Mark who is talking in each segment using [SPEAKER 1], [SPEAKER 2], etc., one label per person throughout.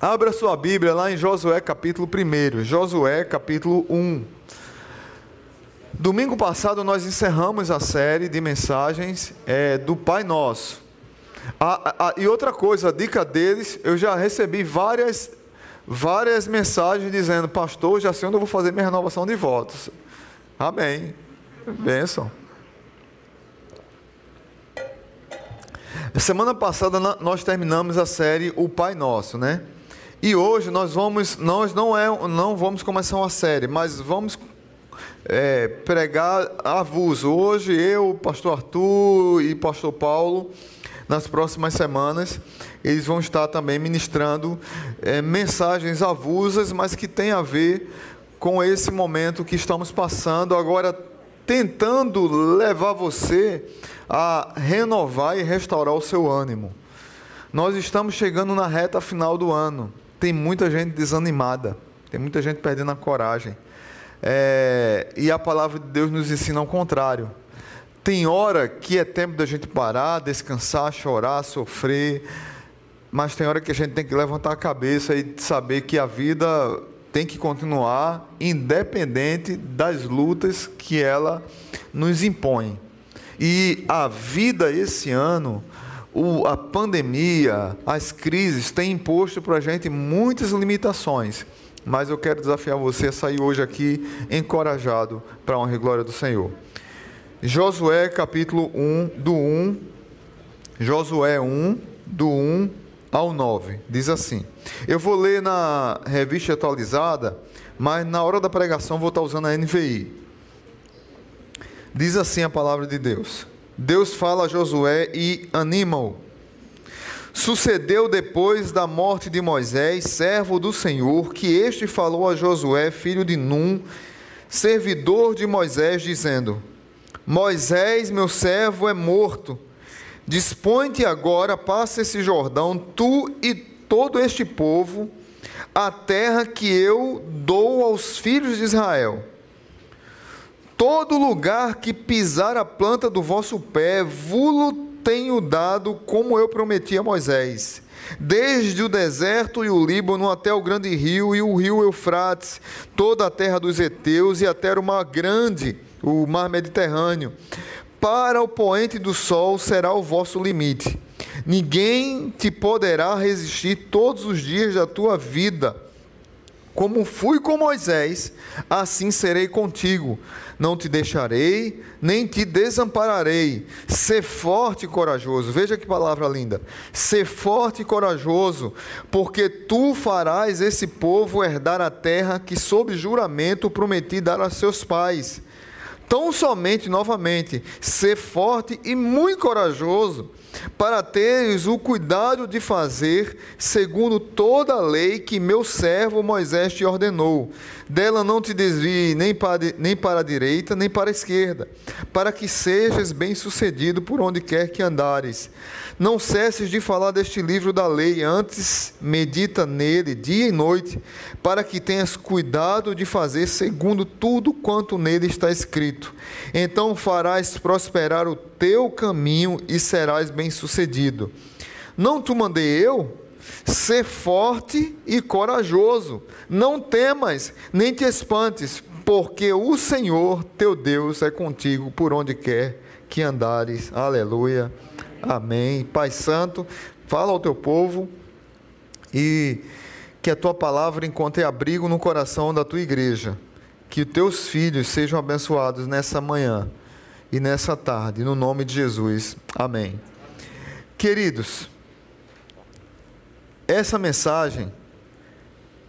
[SPEAKER 1] Abra sua Bíblia lá em Josué capítulo 1. Josué capítulo 1. Domingo passado nós encerramos a série de mensagens é, do Pai Nosso. e outra coisa, a dica deles, eu já recebi várias, várias mensagens dizendo, pastor, já sei onde eu vou fazer minha renovação de votos. Amém. Bênção. Semana passada nós terminamos a série O Pai Nosso, né? E hoje nós vamos, nós não é, não vamos começar uma série, mas vamos é, pregar avulso. Hoje eu, pastor Arthur e pastor Paulo, nas próximas semanas, eles vão estar também ministrando é, mensagens avulsas, mas que tem a ver com esse momento que estamos passando agora, tentando levar você a renovar e restaurar o seu ânimo. Nós estamos chegando na reta final do ano. Tem muita gente desanimada, tem muita gente perdendo a coragem. É, e a palavra de Deus nos ensina ao contrário. Tem hora que é tempo da gente parar, descansar, chorar, sofrer, mas tem hora que a gente tem que levantar a cabeça e saber que a vida tem que continuar independente das lutas que ela nos impõe. E a vida esse ano, o, a pandemia, as crises têm imposto para a gente muitas limitações. Mas eu quero desafiar você a sair hoje aqui encorajado para a honra e glória do Senhor. Josué capítulo 1, do 1, Josué 1, do 1 ao 9, diz assim. Eu vou ler na revista atualizada, mas na hora da pregação vou estar usando a NVI. Diz assim a palavra de Deus. Deus fala a Josué e anima-o. Sucedeu depois da morte de Moisés, servo do Senhor, que este falou a Josué, filho de Num, servidor de Moisés, dizendo: Moisés, meu servo, é morto. Dispõe-te agora, passa esse Jordão, tu e todo este povo, a terra que eu dou aos filhos de Israel Todo lugar que pisar a planta do vosso pé, vulo tenho dado, como eu prometi a Moisés. Desde o deserto e o Líbano até o grande rio e o rio Eufrates, toda a terra dos heteus e até o mar grande, o mar Mediterrâneo. Para o poente do sol será o vosso limite. Ninguém te poderá resistir todos os dias da tua vida como fui com Moisés, assim serei contigo. Não te deixarei, nem te desampararei. Ser forte e corajoso. Veja que palavra linda. Ser forte e corajoso, porque tu farás esse povo herdar a terra que, sob juramento, prometi dar a seus pais. Tão somente, novamente, ser forte e muito corajoso para teres o cuidado de fazer segundo toda a lei que meu servo Moisés te ordenou. Dela não te desvie nem para, nem para a direita, nem para a esquerda, para que sejas bem-sucedido por onde quer que andares. Não cesses de falar deste livro da lei, antes medita nele dia e noite, para que tenhas cuidado de fazer segundo tudo quanto nele está escrito. Então farás prosperar o teu caminho e serás bem-sucedido. Não te mandei eu? Ser forte e corajoso. Não temas, nem te espantes, porque o Senhor teu Deus é contigo por onde quer que andares. Aleluia. Amém. Pai Santo, fala ao teu povo e que a tua palavra encontre abrigo no coração da tua igreja. Que teus filhos sejam abençoados nessa manhã e nessa tarde, no nome de Jesus. Amém. Queridos, essa mensagem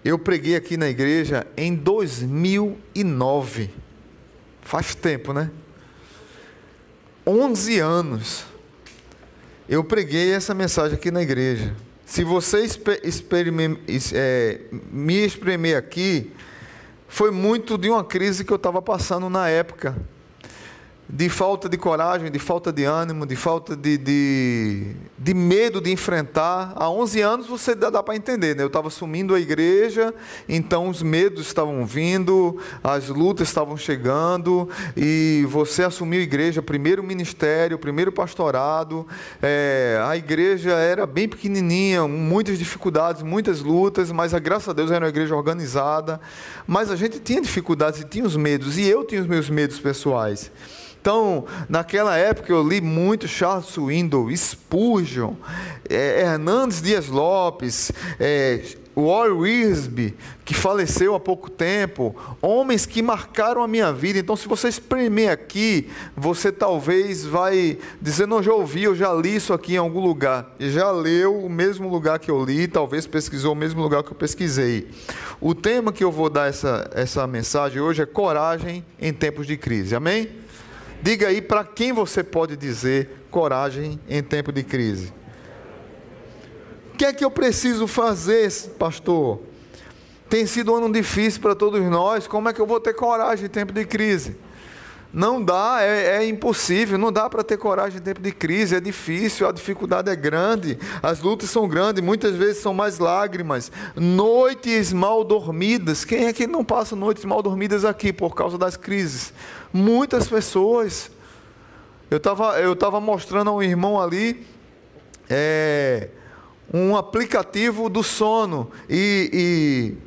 [SPEAKER 1] eu preguei aqui na igreja em 2009. Faz tempo, né? 11 anos eu preguei essa mensagem aqui na igreja. Se você é, me exprimir aqui, foi muito de uma crise que eu estava passando na época. De falta de coragem, de falta de ânimo, de falta de, de, de medo de enfrentar. Há 11 anos você dá, dá para entender, né? Eu estava assumindo a igreja, então os medos estavam vindo, as lutas estavam chegando, e você assumiu a igreja, primeiro ministério, primeiro pastorado. É, a igreja era bem pequenininha, muitas dificuldades, muitas lutas, mas a graças a Deus era uma igreja organizada. Mas a gente tinha dificuldades e tinha os medos, e eu tinha os meus medos pessoais. Então, naquela época eu li muito Charles Swindoll, Spurgeon, é, Hernandes Dias Lopes, é, Warren Wiersbe, que faleceu há pouco tempo, homens que marcaram a minha vida. Então, se você espremer aqui, você talvez vai dizer, não, já ouvi, eu já li isso aqui em algum lugar. Já leu o mesmo lugar que eu li, talvez pesquisou o mesmo lugar que eu pesquisei. O tema que eu vou dar essa, essa mensagem hoje é coragem em tempos de crise. Amém? Diga aí para quem você pode dizer coragem em tempo de crise. O que é que eu preciso fazer, pastor? Tem sido um ano difícil para todos nós. Como é que eu vou ter coragem em tempo de crise? Não dá, é, é impossível, não dá para ter coragem em tempo de crise, é difícil, a dificuldade é grande, as lutas são grandes, muitas vezes são mais lágrimas, noites mal dormidas. Quem é que não passa noites mal dormidas aqui por causa das crises? Muitas pessoas. Eu estava eu tava mostrando a um irmão ali é, um aplicativo do sono e, e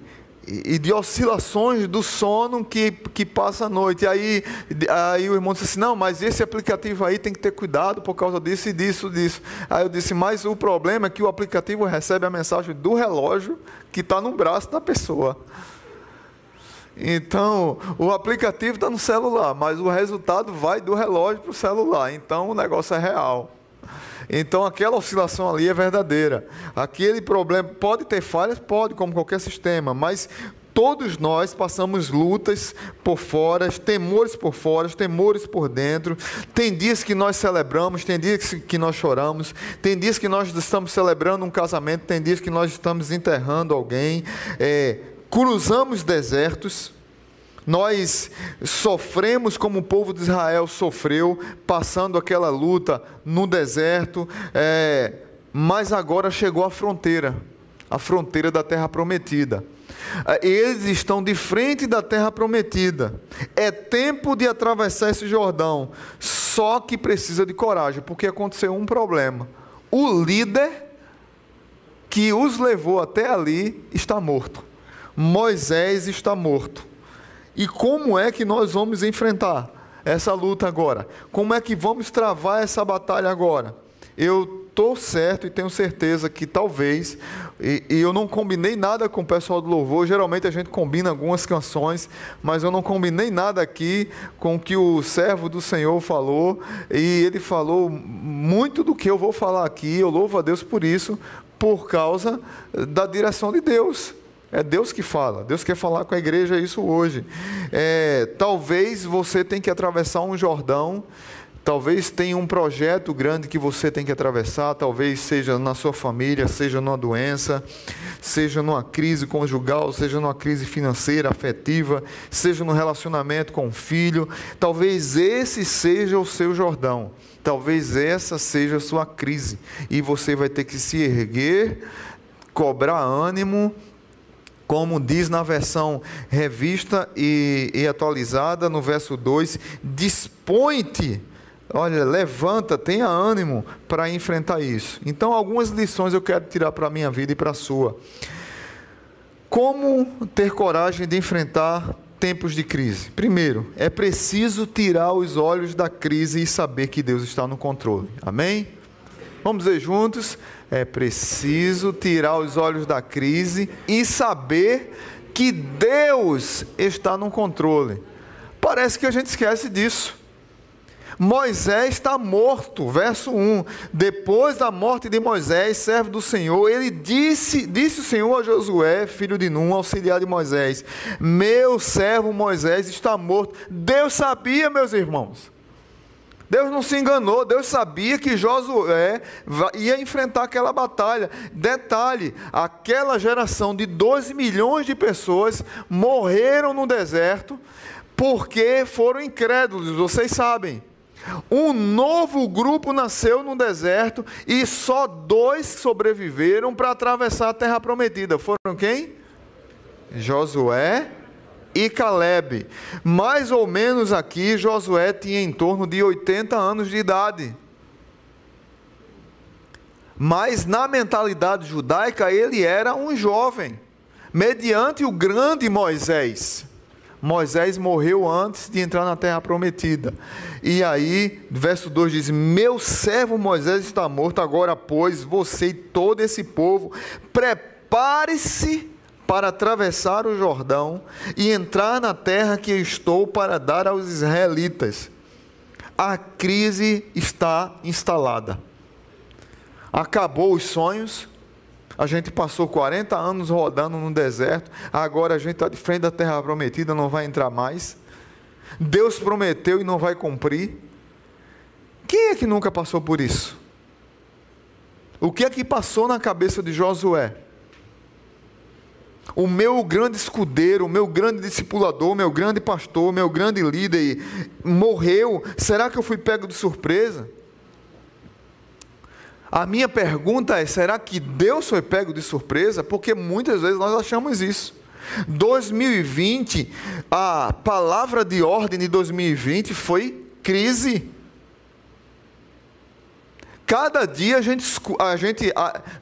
[SPEAKER 1] e de oscilações do sono que, que passa a noite. E aí, aí o irmão disse assim: não, mas esse aplicativo aí tem que ter cuidado por causa disso e disso, disso. Aí eu disse: mas o problema é que o aplicativo recebe a mensagem do relógio que está no braço da pessoa. Então, o aplicativo está no celular, mas o resultado vai do relógio para o celular. Então, o negócio é real. Então, aquela oscilação ali é verdadeira. Aquele problema pode ter falhas, pode, como qualquer sistema, mas todos nós passamos lutas por fora, temores por fora, temores por dentro. Tem dias que nós celebramos, tem dias que nós choramos, tem dias que nós estamos celebrando um casamento, tem dias que nós estamos enterrando alguém. É, cruzamos desertos. Nós sofremos como o povo de Israel sofreu, passando aquela luta no deserto, é, mas agora chegou a fronteira, a fronteira da terra prometida. É, eles estão de frente da terra prometida. É tempo de atravessar esse Jordão, só que precisa de coragem, porque aconteceu um problema. O líder que os levou até ali está morto. Moisés está morto. E como é que nós vamos enfrentar essa luta agora? Como é que vamos travar essa batalha agora? Eu estou certo e tenho certeza que talvez, e, e, eu não combinei nada com o pessoal do louvor, geralmente a gente combina algumas canções, mas eu não combinei nada aqui com o que o servo do Senhor falou, e ele falou muito do que eu vou falar aqui, eu louvo a Deus por isso, por causa da direção de Deus. É Deus que fala. Deus quer falar com a igreja isso hoje. É, talvez você tenha que atravessar um Jordão. Talvez tenha um projeto grande que você tem que atravessar, talvez seja na sua família, seja numa doença, seja numa crise conjugal, seja numa crise financeira, afetiva, seja no relacionamento com o filho. Talvez esse seja o seu Jordão. Talvez essa seja a sua crise e você vai ter que se erguer, cobrar ânimo como diz na versão revista e, e atualizada, no verso 2: dispõe-te, olha, levanta, tenha ânimo para enfrentar isso. Então, algumas lições eu quero tirar para a minha vida e para a sua. Como ter coragem de enfrentar tempos de crise? Primeiro, é preciso tirar os olhos da crise e saber que Deus está no controle. Amém? Vamos dizer juntos: é preciso tirar os olhos da crise e saber que Deus está no controle. Parece que a gente esquece disso. Moisés está morto, verso 1. Depois da morte de Moisés, servo do Senhor, ele disse, disse o Senhor a Josué, filho de Num, auxiliar de Moisés: Meu servo Moisés está morto. Deus sabia, meus irmãos. Deus não se enganou, Deus sabia que Josué ia enfrentar aquela batalha. Detalhe: aquela geração de 12 milhões de pessoas morreram no deserto porque foram incrédulos, vocês sabem. Um novo grupo nasceu no deserto e só dois sobreviveram para atravessar a terra prometida. Foram quem? Josué e Caleb. Mais ou menos aqui, Josué tinha em torno de 80 anos de idade. Mas na mentalidade judaica, ele era um jovem, mediante o grande Moisés. Moisés morreu antes de entrar na terra prometida. E aí, verso 2 diz: Meu servo Moisés está morto, agora, pois, você e todo esse povo, prepare-se para atravessar o Jordão e entrar na terra que estou para dar aos israelitas. A crise está instalada. Acabou os sonhos, a gente passou 40 anos rodando no deserto, agora a gente está de frente da terra prometida, não vai entrar mais. Deus prometeu e não vai cumprir. Quem é que nunca passou por isso? O que é que passou na cabeça de Josué? O meu grande escudeiro, o meu grande discipulador, o meu grande pastor, o meu grande líder morreu. Será que eu fui pego de surpresa? A minha pergunta é: será que Deus foi pego de surpresa? Porque muitas vezes nós achamos isso. 2020, a palavra de ordem de 2020 foi crise. Cada dia a gente, a gente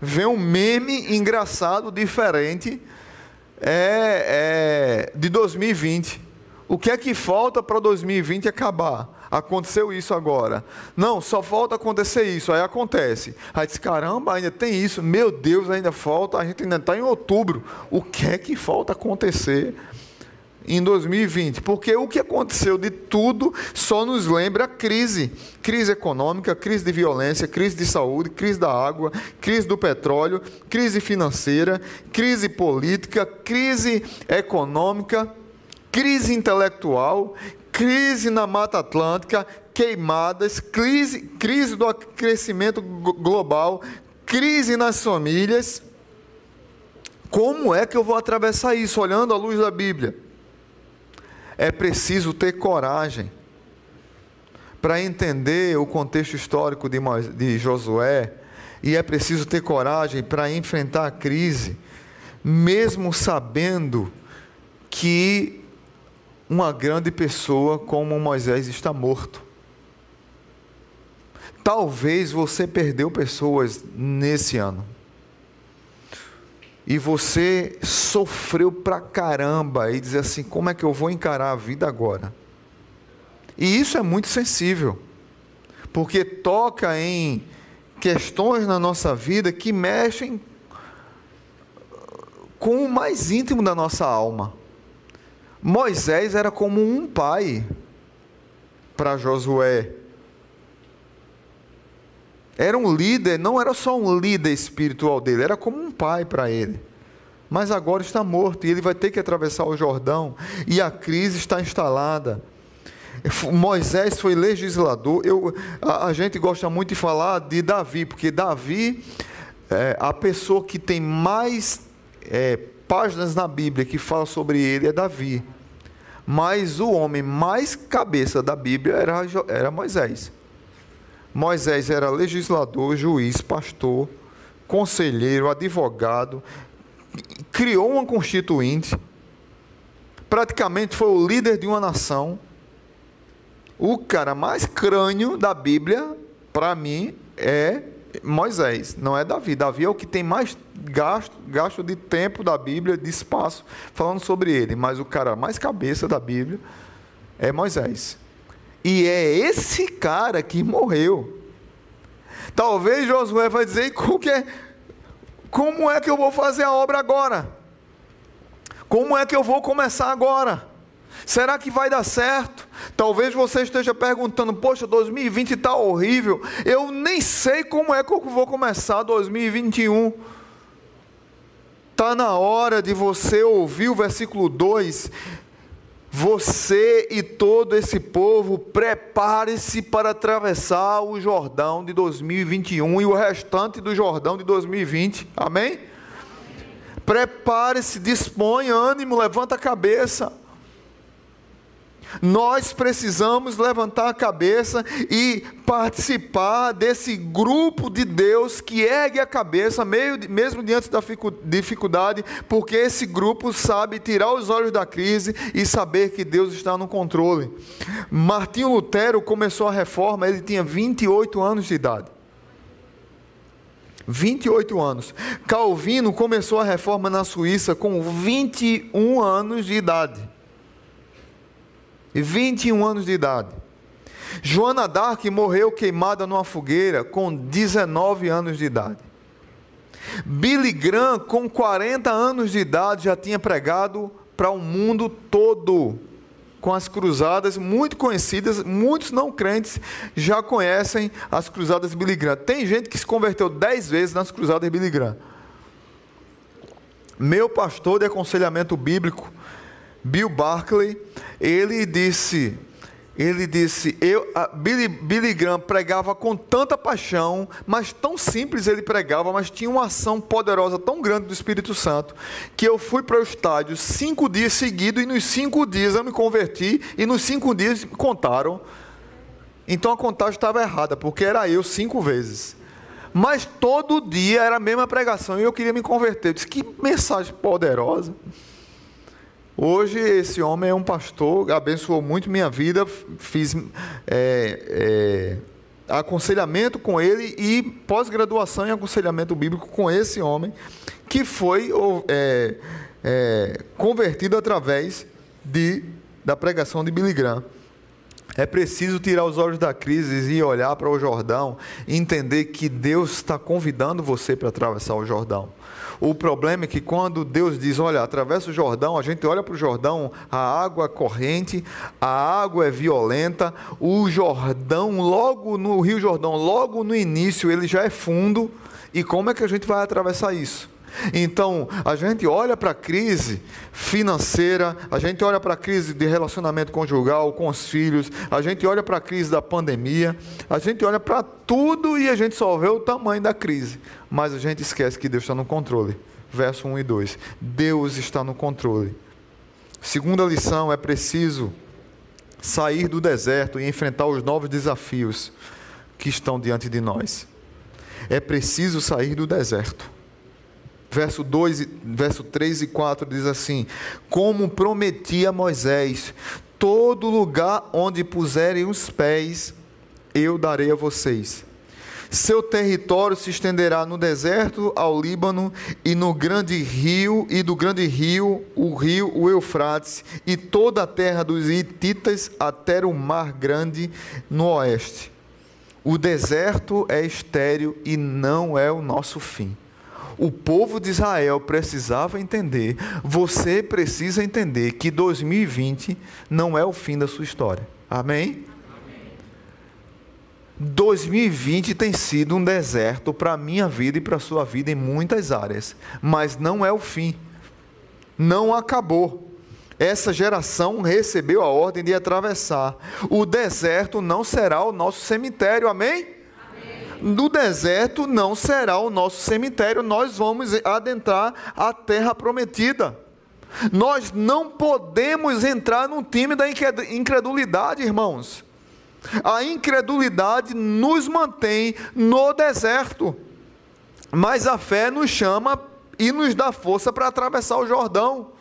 [SPEAKER 1] vê um meme engraçado, diferente, é, é, de 2020. O que é que falta para 2020 acabar? Aconteceu isso agora. Não, só falta acontecer isso. Aí acontece. Aí diz: caramba, ainda tem isso. Meu Deus, ainda falta. A gente ainda está em outubro. O que é que falta acontecer em 2020? Porque o que aconteceu de tudo só nos lembra a crise: crise econômica, crise de violência, crise de saúde, crise da água, crise do petróleo, crise financeira, crise política, crise econômica crise intelectual, crise na Mata Atlântica, queimadas, crise, crise do crescimento global, crise nas famílias. Como é que eu vou atravessar isso olhando à luz da Bíblia? É preciso ter coragem para entender o contexto histórico de, de Josué, e é preciso ter coragem para enfrentar a crise, mesmo sabendo que uma grande pessoa como Moisés está morto. Talvez você perdeu pessoas nesse ano. E você sofreu pra caramba e diz assim: como é que eu vou encarar a vida agora? E isso é muito sensível, porque toca em questões na nossa vida que mexem com o mais íntimo da nossa alma. Moisés era como um pai para Josué. Era um líder, não era só um líder espiritual dele, era como um pai para ele. Mas agora está morto e ele vai ter que atravessar o Jordão e a crise está instalada. Moisés foi legislador. Eu, a, a gente gosta muito de falar de Davi, porque Davi é a pessoa que tem mais é, páginas na Bíblia que fala sobre ele é Davi. Mas o homem mais cabeça da Bíblia era, era Moisés. Moisés era legislador, juiz, pastor, conselheiro, advogado, criou uma constituinte, praticamente foi o líder de uma nação. O cara mais crânio da Bíblia, para mim, é Moisés, não é Davi. Davi é o que tem mais gasto, gasto de tempo da Bíblia, de espaço, falando sobre ele. Mas o cara mais cabeça da Bíblia é Moisés. E é esse cara que morreu. Talvez Josué vai dizer: é, como é que eu vou fazer a obra agora? Como é que eu vou começar agora? Será que vai dar certo? Talvez você esteja perguntando: Poxa, 2020 está horrível. Eu nem sei como é que eu vou começar 2021. Está na hora de você ouvir o versículo 2. Você e todo esse povo, prepare-se para atravessar o Jordão de 2021 e o restante do Jordão de 2020. Amém? Prepare-se, dispõe, ânimo, levanta a cabeça. Nós precisamos levantar a cabeça e participar desse grupo de Deus que ergue a cabeça, mesmo diante da dificuldade, porque esse grupo sabe tirar os olhos da crise e saber que Deus está no controle. Martinho Lutero começou a reforma, ele tinha 28 anos de idade. 28 anos. Calvino começou a reforma na Suíça com 21 anos de idade. 21 anos de idade. Joana d'Arc morreu queimada numa fogueira com 19 anos de idade. Billy Graham, com 40 anos de idade, já tinha pregado para o mundo todo com as cruzadas muito conhecidas, muitos não crentes já conhecem as cruzadas Billy Graham. Tem gente que se converteu dez vezes nas cruzadas Billy Graham. Meu pastor de aconselhamento bíblico, Bill Barclay, ele disse, ele disse, eu, Billy, Billy Graham pregava com tanta paixão, mas tão simples ele pregava, mas tinha uma ação poderosa tão grande do Espírito Santo, que eu fui para o estádio cinco dias seguidos, e nos cinco dias eu me converti, e nos cinco dias me contaram. Então a contagem estava errada, porque era eu cinco vezes. Mas todo dia era a mesma pregação, e eu queria me converter. Eu disse, que mensagem poderosa. Hoje esse homem é um pastor, abençoou muito minha vida, fiz é, é, aconselhamento com ele e pós-graduação em aconselhamento bíblico com esse homem, que foi é, é, convertido através de, da pregação de Billy Graham. É preciso tirar os olhos da crise e olhar para o Jordão e entender que Deus está convidando você para atravessar o Jordão. O problema é que quando Deus diz, olha, atravessa o Jordão, a gente olha para o Jordão, a água é corrente, a água é violenta, o Jordão, logo no Rio Jordão, logo no início, ele já é fundo. E como é que a gente vai atravessar isso? Então, a gente olha para a crise financeira, a gente olha para a crise de relacionamento conjugal com os filhos, a gente olha para a crise da pandemia, a gente olha para tudo e a gente só vê o tamanho da crise, mas a gente esquece que Deus está no controle. Verso 1 e 2: Deus está no controle. Segunda lição: é preciso sair do deserto e enfrentar os novos desafios que estão diante de nós. É preciso sair do deserto verso 2, verso 3 e 4 diz assim: Como prometi a Moisés, todo lugar onde puserem os pés, eu darei a vocês. Seu território se estenderá no deserto ao Líbano e no grande rio e do grande rio, o rio o Eufrates e toda a terra dos Hititas até o mar grande no oeste. O deserto é estéril e não é o nosso fim o povo de Israel precisava entender, você precisa entender que 2020 não é o fim da sua história. Amém? 2020 tem sido um deserto para a minha vida e para a sua vida em muitas áreas, mas não é o fim. Não acabou. Essa geração recebeu a ordem de atravessar. O deserto não será o nosso cemitério, amém? No deserto não será o nosso cemitério, nós vamos adentrar a terra prometida. Nós não podemos entrar no time da incredulidade, irmãos. A incredulidade nos mantém no deserto, mas a fé nos chama e nos dá força para atravessar o Jordão.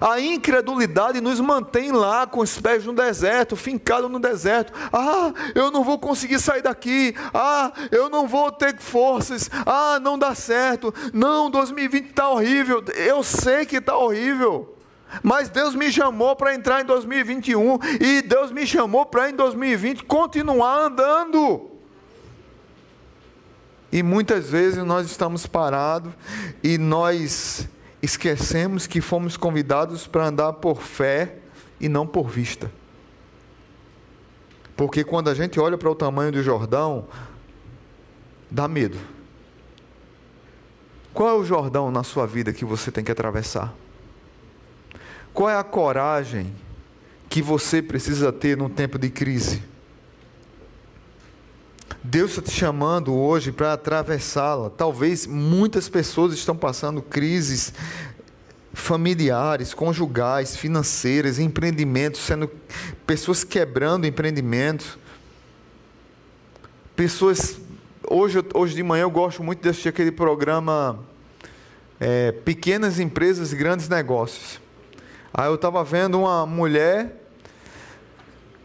[SPEAKER 1] A incredulidade nos mantém lá com os pés no deserto, fincado no deserto. Ah, eu não vou conseguir sair daqui. Ah, eu não vou ter forças. Ah, não dá certo. Não, 2020 está horrível. Eu sei que está horrível. Mas Deus me chamou para entrar em 2021 e Deus me chamou para em 2020 continuar andando. E muitas vezes nós estamos parados e nós esquecemos que fomos convidados para andar por fé e não por vista. Porque quando a gente olha para o tamanho do Jordão, dá medo. Qual é o Jordão na sua vida que você tem que atravessar? Qual é a coragem que você precisa ter num tempo de crise? Deus está te chamando hoje para atravessá-la. Talvez muitas pessoas estão passando crises familiares, conjugais, financeiras, empreendimentos, sendo pessoas quebrando empreendimentos. Pessoas. Hoje, hoje de manhã eu gosto muito de assistir aquele programa é, Pequenas Empresas e Grandes Negócios. Aí eu estava vendo uma mulher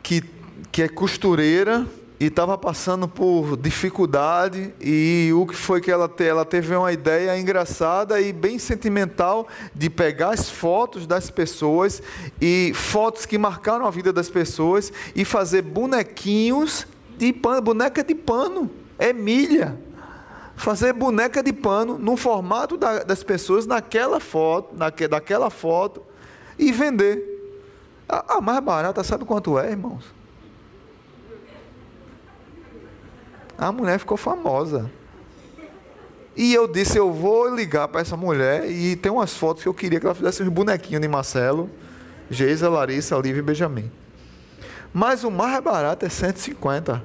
[SPEAKER 1] que, que é costureira e estava passando por dificuldade e o que foi que ela teve? Ela teve uma ideia engraçada e bem sentimental de pegar as fotos das pessoas e fotos que marcaram a vida das pessoas e fazer bonequinhos de pano, boneca de pano, é milha. Fazer boneca de pano no formato da, das pessoas naquela foto, naque, daquela foto e vender. A, a mais barata, sabe quanto é, irmãos? A mulher ficou famosa. E eu disse, eu vou ligar para essa mulher e tem umas fotos que eu queria que ela fizesse uns bonequinhos de Marcelo, Geisa, Larissa, Olivia e Benjamin. Mas o mais barato é 150.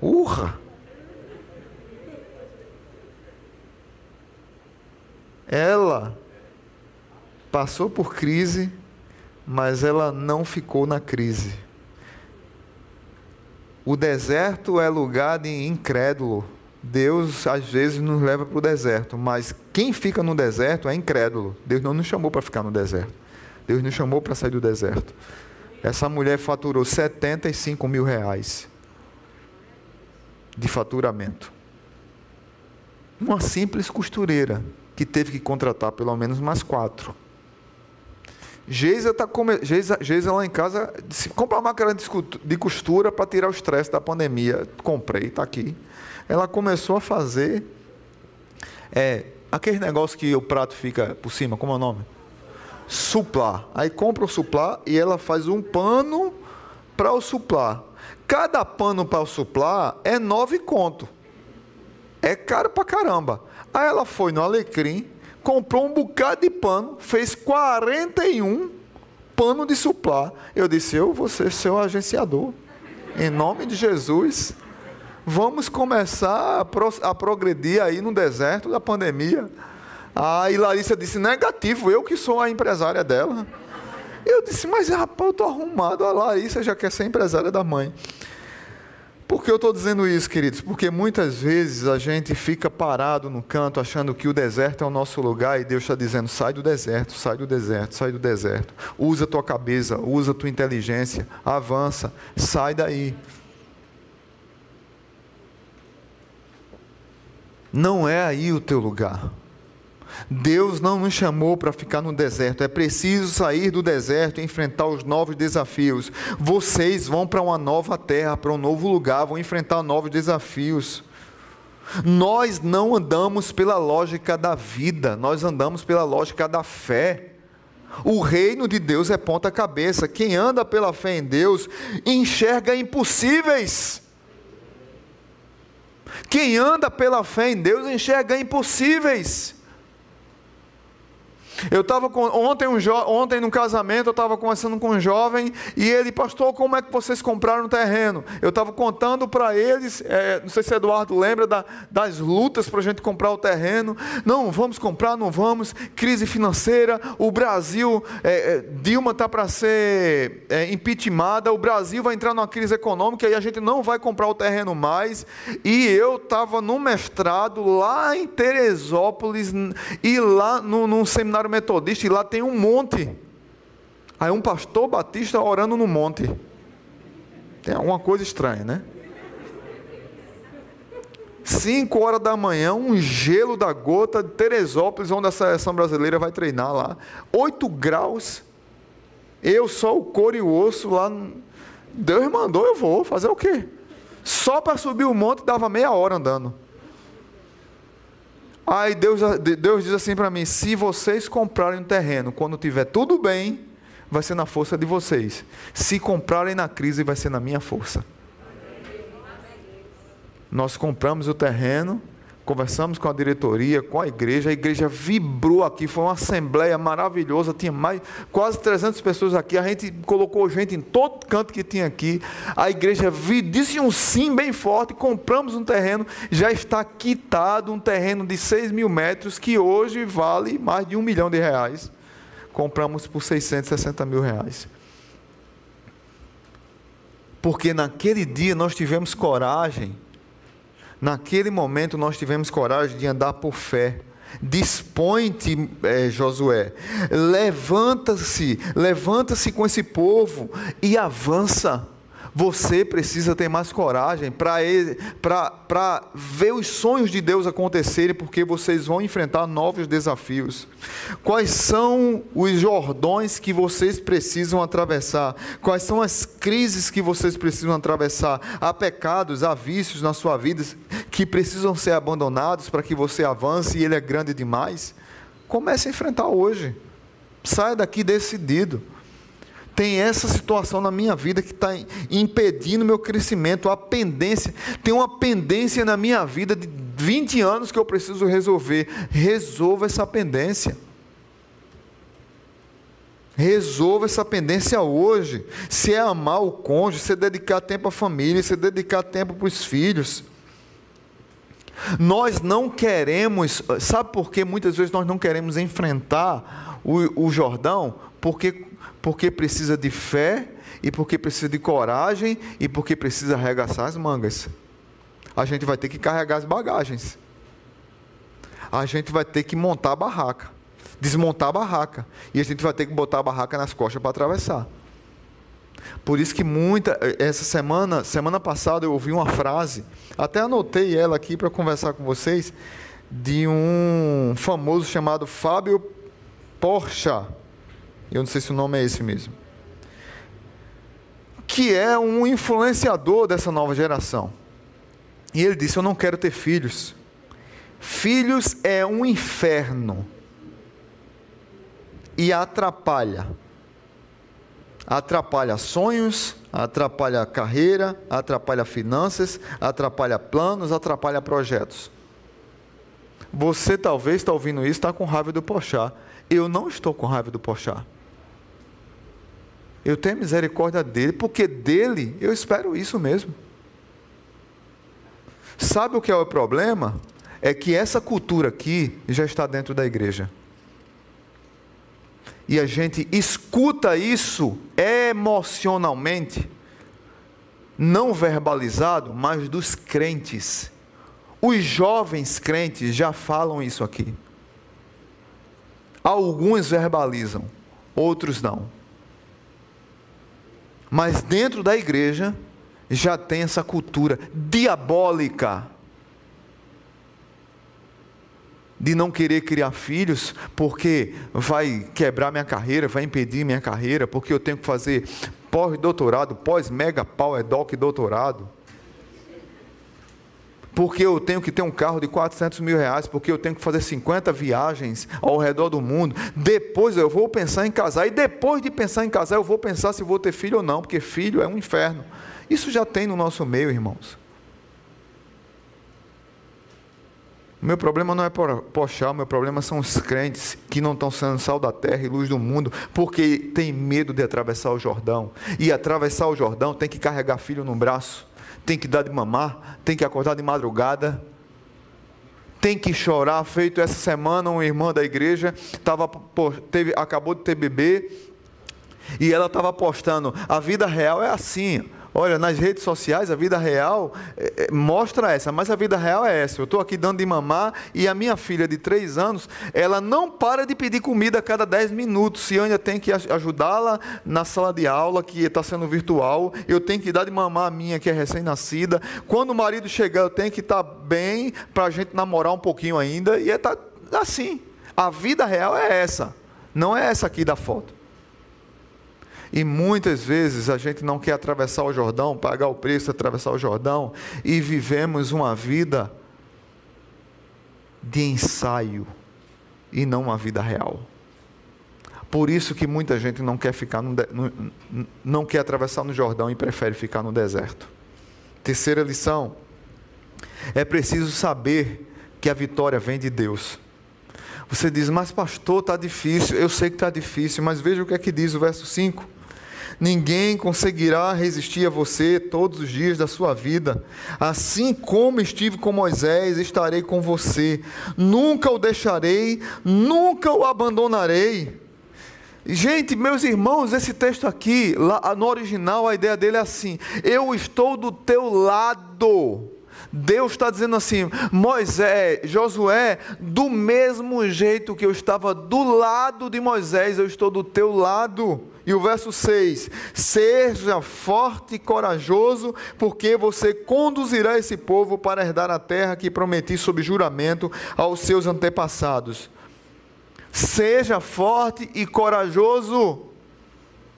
[SPEAKER 1] Urra! Ela passou por crise, mas ela não ficou na crise. O deserto é lugar de incrédulo. Deus às vezes nos leva para o deserto, mas quem fica no deserto é incrédulo. Deus não nos chamou para ficar no deserto. Deus nos chamou para sair do deserto. Essa mulher faturou 75 mil reais de faturamento. Uma simples costureira que teve que contratar pelo menos mais quatro. Geisa, tá come... Geisa, Geisa lá em casa disse, compra uma máquina de costura para tirar o estresse da pandemia. Comprei, está aqui. Ela começou a fazer é, aquele negócio que o prato fica por cima, como é o nome? Suplar. Aí compra o suplar e ela faz um pano para o suplar. Cada pano para o suplar é nove conto. É caro para caramba. Aí ela foi no Alecrim, comprou um bocado de pano, fez 41 pano de suplar. Eu disse: Eu vou ser seu agenciador. Em nome de Jesus. Vamos começar a, pro, a progredir aí no deserto da pandemia. Aí Larissa disse: Negativo, eu que sou a empresária dela. Eu disse: Mas rapaz, eu estou arrumado. A Larissa já quer ser empresária da mãe. Por que eu estou dizendo isso, queridos? Porque muitas vezes a gente fica parado no canto achando que o deserto é o nosso lugar e Deus está dizendo: sai do deserto, sai do deserto, sai do deserto. Usa tua cabeça, usa tua inteligência, avança, sai daí. Não é aí o teu lugar. Deus não nos chamou para ficar no deserto, é preciso sair do deserto e enfrentar os novos desafios. Vocês vão para uma nova terra, para um novo lugar, vão enfrentar novos desafios. Nós não andamos pela lógica da vida, nós andamos pela lógica da fé. O reino de Deus é ponta-cabeça. Quem anda pela fé em Deus enxerga impossíveis. Quem anda pela fé em Deus enxerga impossíveis. Eu estava ontem, um ontem num casamento, eu estava conversando com um jovem e ele, pastor, como é que vocês compraram o terreno? Eu estava contando para eles, é, não sei se Eduardo lembra da, das lutas para a gente comprar o terreno. Não, vamos comprar, não vamos. Crise financeira, o Brasil, é, é, Dilma está para ser é, impeachmentada, o Brasil vai entrar numa crise econômica e a gente não vai comprar o terreno mais. E eu estava no mestrado lá em Teresópolis e lá num seminário metodista e lá tem um monte. Aí um pastor batista orando no monte. Tem alguma coisa estranha, né? Cinco horas da manhã, um gelo da gota de Teresópolis, onde a seleção brasileira vai treinar lá. Oito graus. Eu só o couro e o osso lá. Deus mandou, eu vou. Fazer o quê? Só para subir o monte dava meia hora andando. Aí Deus, Deus diz assim para mim: se vocês comprarem um terreno quando tiver tudo bem, vai ser na força de vocês. Se comprarem na crise, vai ser na minha força. Nós compramos o terreno conversamos com a diretoria, com a igreja, a igreja vibrou aqui, foi uma assembleia maravilhosa, tinha mais quase 300 pessoas aqui, a gente colocou gente em todo canto que tinha aqui, a igreja disse um sim bem forte, compramos um terreno, já está quitado um terreno de 6 mil metros, que hoje vale mais de um milhão de reais, compramos por 660 mil reais. Porque naquele dia nós tivemos coragem Naquele momento nós tivemos coragem de andar por fé. Dispõe-te, é, Josué, levanta-se, levanta-se com esse povo e avança. Você precisa ter mais coragem para ver os sonhos de Deus acontecerem, porque vocês vão enfrentar novos desafios. Quais são os jordões que vocês precisam atravessar? Quais são as crises que vocês precisam atravessar? Há pecados, há vícios na sua vida que precisam ser abandonados para que você avance e ele é grande demais? Comece a enfrentar hoje. Saia daqui decidido tem essa situação na minha vida que está impedindo meu crescimento, a pendência, tem uma pendência na minha vida de 20 anos que eu preciso resolver. Resolva essa pendência. Resolva essa pendência hoje. Se é amar o cônjuge, se é dedicar tempo à família, se é dedicar tempo para os filhos. Nós não queremos, sabe por que muitas vezes nós não queremos enfrentar o, o Jordão? Porque porque precisa de fé e porque precisa de coragem e porque precisa arregaçar as mangas. A gente vai ter que carregar as bagagens. A gente vai ter que montar a barraca, desmontar a barraca, e a gente vai ter que botar a barraca nas costas para atravessar. Por isso que muita essa semana, semana passada eu ouvi uma frase, até anotei ela aqui para conversar com vocês, de um famoso chamado Fábio Porchat. Eu não sei se o nome é esse mesmo. Que é um influenciador dessa nova geração. E ele disse: Eu não quero ter filhos. Filhos é um inferno. E atrapalha. Atrapalha sonhos, atrapalha carreira, atrapalha finanças, atrapalha planos, atrapalha projetos. Você talvez está ouvindo isso, está com raiva do Pochá. Eu não estou com raiva do Pochá eu tenho misericórdia dele, porque dele eu espero isso mesmo. Sabe o que é o problema? É que essa cultura aqui já está dentro da igreja. E a gente escuta isso emocionalmente, não verbalizado, mas dos crentes. Os jovens crentes já falam isso aqui. Alguns verbalizam, outros não. Mas dentro da igreja já tem essa cultura diabólica de não querer criar filhos, porque vai quebrar minha carreira, vai impedir minha carreira, porque eu tenho que fazer pós-doutorado, pós-mega pau, é doc doutorado porque eu tenho que ter um carro de 400 mil reais, porque eu tenho que fazer 50 viagens ao redor do mundo. Depois eu vou pensar em casar, e depois de pensar em casar, eu vou pensar se vou ter filho ou não, porque filho é um inferno. Isso já tem no nosso meio, irmãos. O meu problema não é pochar, o meu problema são os crentes que não estão sendo sal da terra e luz do mundo, porque tem medo de atravessar o Jordão. E atravessar o Jordão tem que carregar filho no braço tem que dar de mamar, tem que acordar de madrugada, tem que chorar. Feito essa semana, uma irmã da igreja tava, teve, acabou de ter bebê e ela estava postando: a vida real é assim. Olha, nas redes sociais a vida real é, é, mostra essa, mas a vida real é essa. Eu estou aqui dando de mamar e a minha filha de 3 anos, ela não para de pedir comida a cada 10 minutos. Se ainda tem que ajudá-la na sala de aula, que está sendo virtual, eu tenho que dar de mamar a minha, que é recém-nascida. Quando o marido chegar, eu tenho que estar tá bem para a gente namorar um pouquinho ainda. E é tá assim. A vida real é essa, não é essa aqui da foto. E muitas vezes a gente não quer atravessar o Jordão, pagar o preço atravessar o Jordão, e vivemos uma vida de ensaio e não uma vida real. Por isso que muita gente não quer ficar no, no, não quer atravessar no Jordão e prefere ficar no deserto. Terceira lição: é preciso saber que a vitória vem de Deus. Você diz, mas pastor, está difícil. Eu sei que está difícil, mas veja o que é que diz o verso 5. Ninguém conseguirá resistir a você todos os dias da sua vida. Assim como estive com Moisés, estarei com você. Nunca o deixarei, nunca o abandonarei. Gente, meus irmãos, esse texto aqui, lá no original, a ideia dele é assim: Eu estou do teu lado. Deus está dizendo assim: Moisés, Josué, do mesmo jeito que eu estava do lado de Moisés, eu estou do teu lado. E o verso 6: Seja forte e corajoso, porque você conduzirá esse povo para herdar a terra que prometi sob juramento aos seus antepassados. Seja forte e corajoso.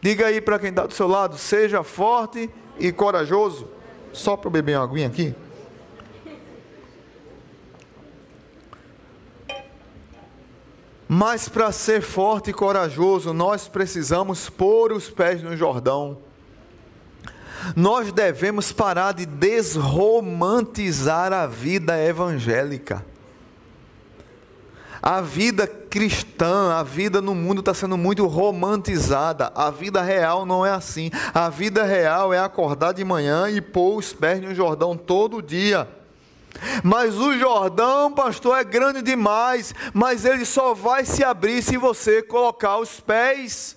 [SPEAKER 1] Diga aí para quem está do seu lado: seja forte e corajoso. Só para beber uma aguinha aqui. Mas para ser forte e corajoso, nós precisamos pôr os pés no Jordão. Nós devemos parar de desromantizar a vida evangélica. A vida cristã, a vida no mundo está sendo muito romantizada. A vida real não é assim. A vida real é acordar de manhã e pôr os pés no Jordão todo dia. Mas o Jordão, pastor, é grande demais, mas ele só vai se abrir se você colocar os pés.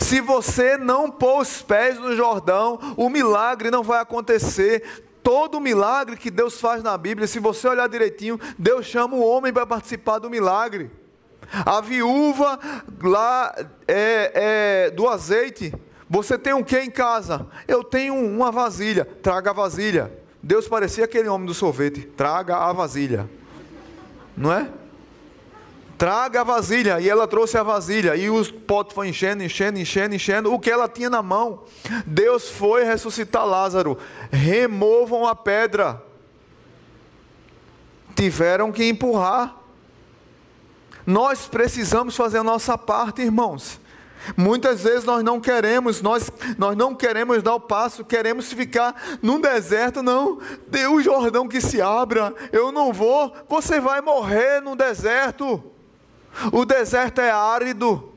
[SPEAKER 1] Se você não pôr os pés no Jordão, o milagre não vai acontecer. Todo milagre que Deus faz na Bíblia, se você olhar direitinho, Deus chama o homem para participar do milagre. A viúva lá é, é, do azeite, você tem um que em casa? Eu tenho uma vasilha. Traga a vasilha. Deus parecia aquele homem do sorvete. Traga a vasilha. Não é? Traga a vasilha. E ela trouxe a vasilha. E os potes foram enchendo, enchendo, enchendo, enchendo. O que ela tinha na mão. Deus foi ressuscitar Lázaro. Removam a pedra. Tiveram que empurrar. Nós precisamos fazer a nossa parte, irmãos. Muitas vezes nós não queremos, nós, nós não queremos dar o passo, queremos ficar num deserto, não. Dê o Jordão que se abra, eu não vou, você vai morrer no deserto. O deserto é árido.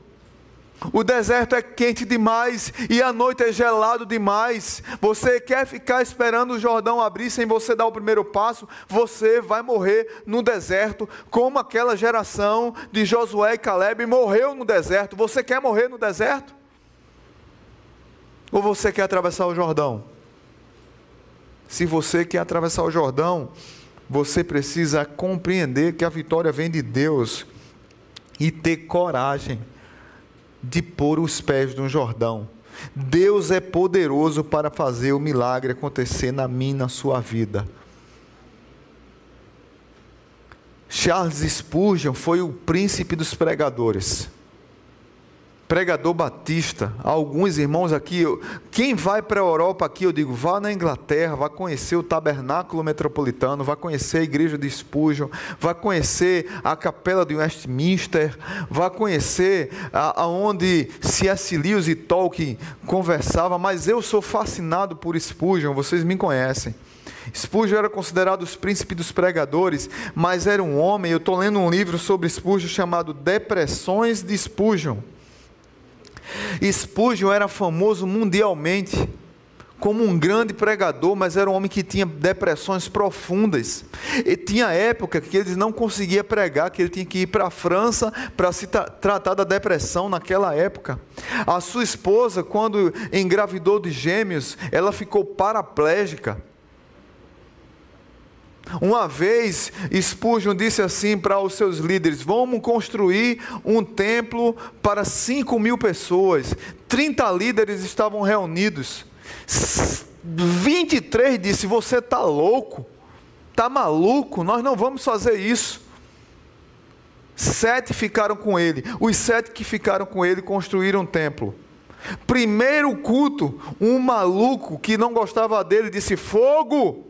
[SPEAKER 1] O deserto é quente demais e a noite é gelado demais. Você quer ficar esperando o Jordão abrir sem você dar o primeiro passo? Você vai morrer no deserto, como aquela geração de Josué e Caleb morreu no deserto. Você quer morrer no deserto? Ou você quer atravessar o Jordão? Se você quer atravessar o Jordão, você precisa compreender que a vitória vem de Deus e ter coragem de pôr os pés no Jordão. Deus é poderoso para fazer o milagre acontecer na minha na sua vida. Charles Spurgeon foi o príncipe dos pregadores pregador batista, alguns irmãos aqui, quem vai para a Europa aqui, eu digo, vá na Inglaterra, vá conhecer o tabernáculo metropolitano, vá conhecer a igreja de Spurgeon, vá conhecer a capela de Westminster, vá conhecer aonde C.S. Lewis e Tolkien conversavam, mas eu sou fascinado por Spurgeon, vocês me conhecem. Spurgeon era considerado os príncipes dos pregadores, mas era um homem. Eu estou lendo um livro sobre Spurgeon chamado Depressões de Spurgeon. Spurgeon era famoso mundialmente como um grande pregador, mas era um homem que tinha depressões profundas. E tinha época que ele não conseguia pregar, que ele tinha que ir para a França para se tra tratar da depressão naquela época. A sua esposa, quando engravidou de gêmeos, ela ficou paraplégica. Uma vez, Spurgeon disse assim para os seus líderes: Vamos construir um templo para 5 mil pessoas. 30 líderes estavam reunidos. 23 disse: Você está louco? Está maluco? Nós não vamos fazer isso. Sete ficaram com ele. Os sete que ficaram com ele construíram um templo. Primeiro culto, um maluco que não gostava dele disse: Fogo!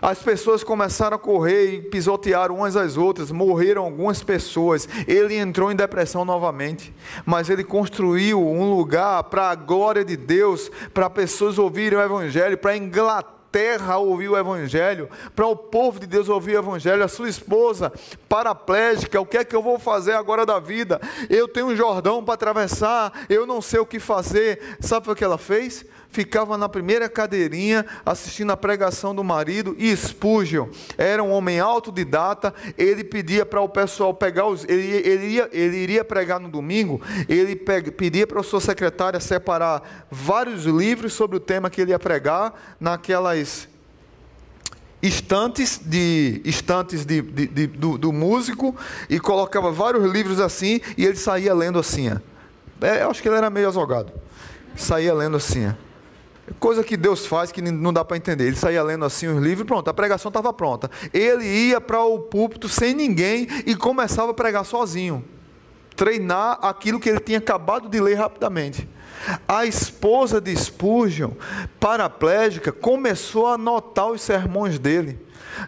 [SPEAKER 1] As pessoas começaram a correr e pisotearam umas às outras, morreram algumas pessoas. Ele entrou em depressão novamente, mas ele construiu um lugar para a glória de Deus, para pessoas ouvirem o Evangelho, para a Inglaterra terra ouvir o Evangelho, para o povo de Deus ouvir o Evangelho, a sua esposa paraplégica, o que é que eu vou fazer agora da vida? Eu tenho um Jordão para atravessar, eu não sei o que fazer. Sabe o que ela fez? Ficava na primeira cadeirinha assistindo a pregação do marido e Spurgeon era um homem autodidata, ele pedia para o pessoal pegar os ele, ele, ia, ele iria pregar no domingo, ele pedia para a sua secretária separar vários livros sobre o tema que ele ia pregar naquelas estantes de estantes de, de, de do, do, músico e colocava vários livros assim e ele saía lendo assim. É, eu acho que ele era meio azogado. Saía lendo assim. Coisa que Deus faz que não dá para entender. Ele saía lendo assim os livros, pronto, a pregação estava pronta. Ele ia para o púlpito sem ninguém e começava a pregar sozinho. Treinar aquilo que ele tinha acabado de ler rapidamente. A esposa de Spurgeon, paraplégica, começou a anotar os sermões dele.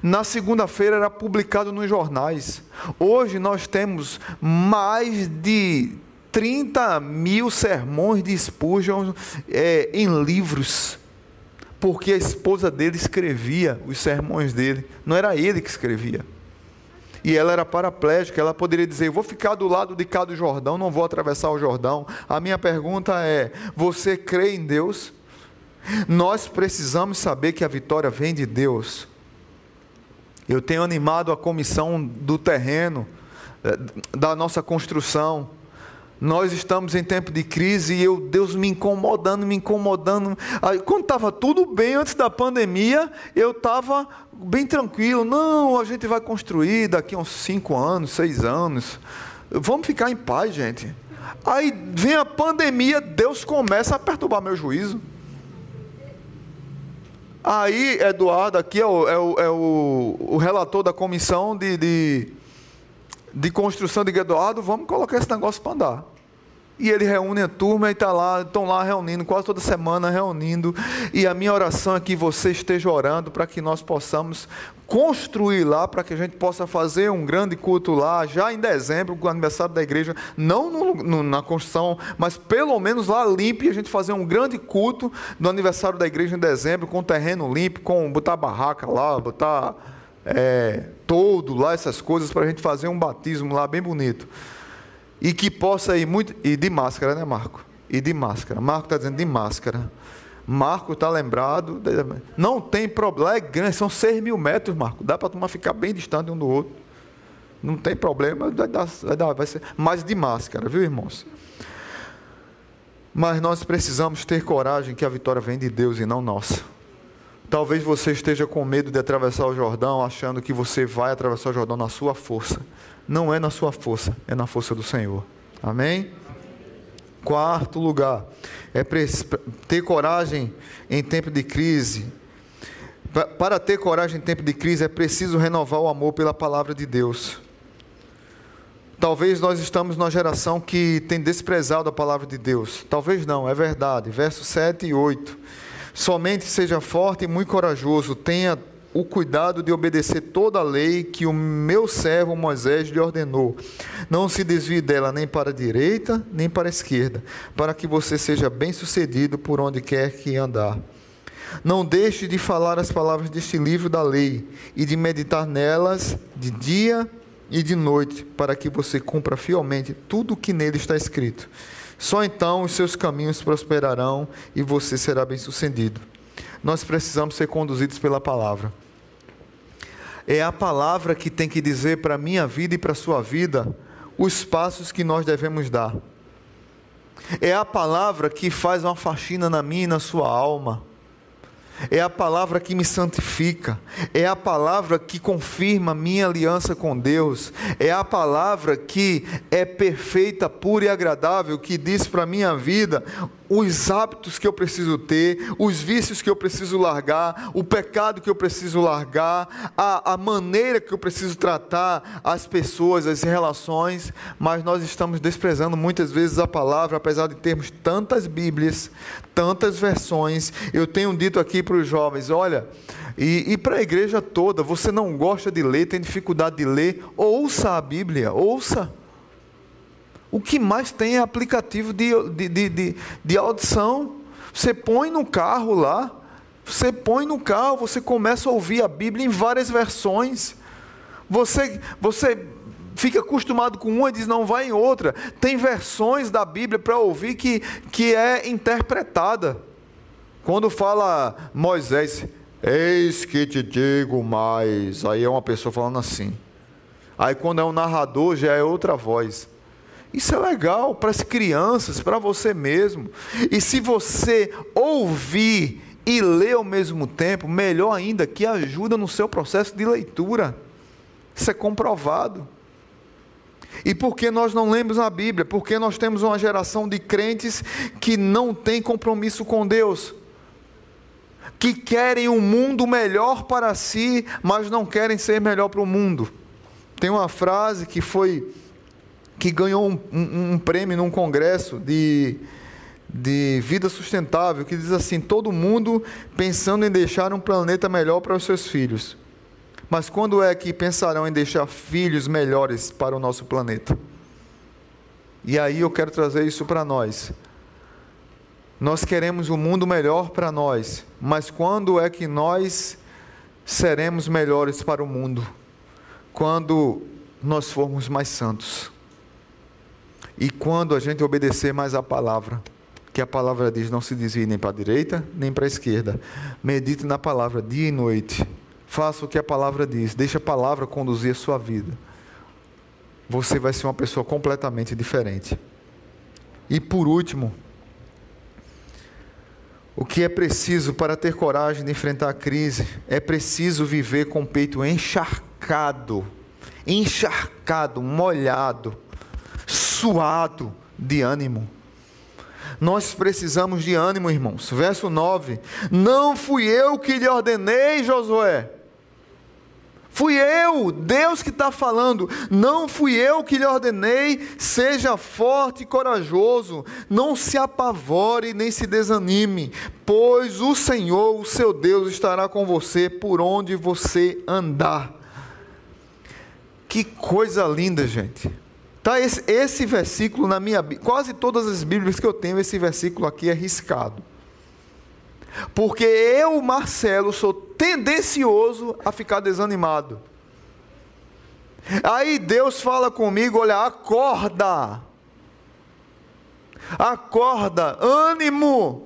[SPEAKER 1] Na segunda-feira era publicado nos jornais. Hoje nós temos mais de 30 mil sermões de Spurgeon é, em livros, porque a esposa dele escrevia os sermões dele, não era ele que escrevia. E ela era paraplégica, ela poderia dizer: Vou ficar do lado de cá do Jordão, não vou atravessar o Jordão. A minha pergunta é: Você crê em Deus? Nós precisamos saber que a vitória vem de Deus. Eu tenho animado a comissão do terreno, eh, da nossa construção. Nós estamos em tempo de crise e eu, Deus me incomodando, me incomodando. Aí, quando estava tudo bem antes da pandemia, eu estava bem tranquilo. Não, a gente vai construir daqui a uns cinco anos, seis anos. Vamos ficar em paz, gente. Aí vem a pandemia, Deus começa a perturbar meu juízo. Aí, Eduardo, aqui é o, é o, é o, o relator da comissão de, de de construção de Eduardo, vamos colocar esse negócio para andar. E ele reúne a turma e está lá, estão lá reunindo, quase toda semana reunindo. E a minha oração é que você esteja orando para que nós possamos construir lá, para que a gente possa fazer um grande culto lá, já em dezembro, com o aniversário da igreja, não no, no, na construção, mas pelo menos lá limpo, e a gente fazer um grande culto no aniversário da igreja em dezembro, com terreno limpo, com botar barraca lá, botar é, todo lá, essas coisas, para a gente fazer um batismo lá bem bonito. E que possa ir muito. E de máscara, né, Marco? E de máscara. Marco está dizendo de máscara. Marco está lembrado. Não tem problema, é grande, são 6 mil metros, Marco. Dá para turma ficar bem distante um do outro. Não tem problema, vai dar, vai dar, vai ser. Mas de máscara, viu, irmãos? Mas nós precisamos ter coragem que a vitória vem de Deus e não nossa. Talvez você esteja com medo de atravessar o Jordão, achando que você vai atravessar o Jordão na sua força. Não é na sua força, é na força do Senhor. Amém? Quarto lugar, é ter coragem em tempo de crise. Para ter coragem em tempo de crise é preciso renovar o amor pela palavra de Deus. Talvez nós estamos numa geração que tem desprezado a palavra de Deus. Talvez não, é verdade. Versos 7 e 8. Somente seja forte e muito corajoso, tenha o cuidado de obedecer toda a lei que o meu servo Moisés lhe ordenou. Não se desvie dela nem para a direita, nem para a esquerda, para que você seja bem-sucedido por onde quer que andar. Não deixe de falar as palavras deste livro da lei e de meditar nelas de dia e de noite, para que você cumpra fielmente tudo o que nele está escrito. Só então os seus caminhos prosperarão e você será bem-sucedido. Nós precisamos ser conduzidos pela palavra. É a palavra que tem que dizer para a minha vida e para a sua vida os passos que nós devemos dar. É a palavra que faz uma faxina na minha e na sua alma é a palavra que me santifica, é a palavra que confirma minha aliança com Deus, é a palavra que é perfeita, pura e agradável, que diz para a minha vida os hábitos que eu preciso ter, os vícios que eu preciso largar, o pecado que eu preciso largar, a, a maneira que eu preciso tratar as pessoas, as relações, mas nós estamos desprezando muitas vezes a palavra, apesar de termos tantas Bíblias, tantas versões. Eu tenho dito aqui para os jovens: olha, e, e para a igreja toda, você não gosta de ler, tem dificuldade de ler, ouça a Bíblia, ouça. O que mais tem é aplicativo de, de, de, de, de audição. Você põe no carro lá, Você põe no carro, você começa a ouvir a Bíblia em várias versões. Você, você fica acostumado com uma e diz não vai em outra. Tem versões da Bíblia para ouvir que, que é interpretada. Quando fala Moisés, eis que te digo mais, aí é uma pessoa falando assim. Aí quando é um narrador já é outra voz. Isso é legal para as crianças, para você mesmo. E se você ouvir e ler ao mesmo tempo, melhor ainda, que ajuda no seu processo de leitura. Isso é comprovado. E por que nós não lemos a Bíblia? Porque nós temos uma geração de crentes que não tem compromisso com Deus, que querem um mundo melhor para si, mas não querem ser melhor para o mundo. Tem uma frase que foi que ganhou um, um, um prêmio num congresso de de vida sustentável, que diz assim: todo mundo pensando em deixar um planeta melhor para os seus filhos. Mas quando é que pensarão em deixar filhos melhores para o nosso planeta? E aí eu quero trazer isso para nós. Nós queremos um mundo melhor para nós, mas quando é que nós seremos melhores para o mundo? Quando nós formos mais santos. E quando a gente obedecer mais a palavra que a palavra diz: não se desvie nem para a direita nem para a esquerda. Medite na palavra dia e noite. Faça o que a palavra diz. Deixe a palavra conduzir a sua vida. Você vai ser uma pessoa completamente diferente. E por último, o que é preciso para ter coragem de enfrentar a crise é preciso viver com o peito encharcado, encharcado, molhado, suado de ânimo. Nós precisamos de ânimo, irmãos. Verso 9: Não fui eu que lhe ordenei, Josué. Fui eu, Deus que está falando. Não fui eu que lhe ordenei. Seja forte e corajoso. Não se apavore nem se desanime, pois o Senhor, o seu Deus, estará com você por onde você andar. Que coisa linda, gente. Tá, esse, esse versículo na minha quase todas as Bíblias que eu tenho, esse versículo aqui é riscado. Porque eu, Marcelo, sou tendencioso a ficar desanimado. Aí Deus fala comigo: olha, acorda. Acorda, ânimo.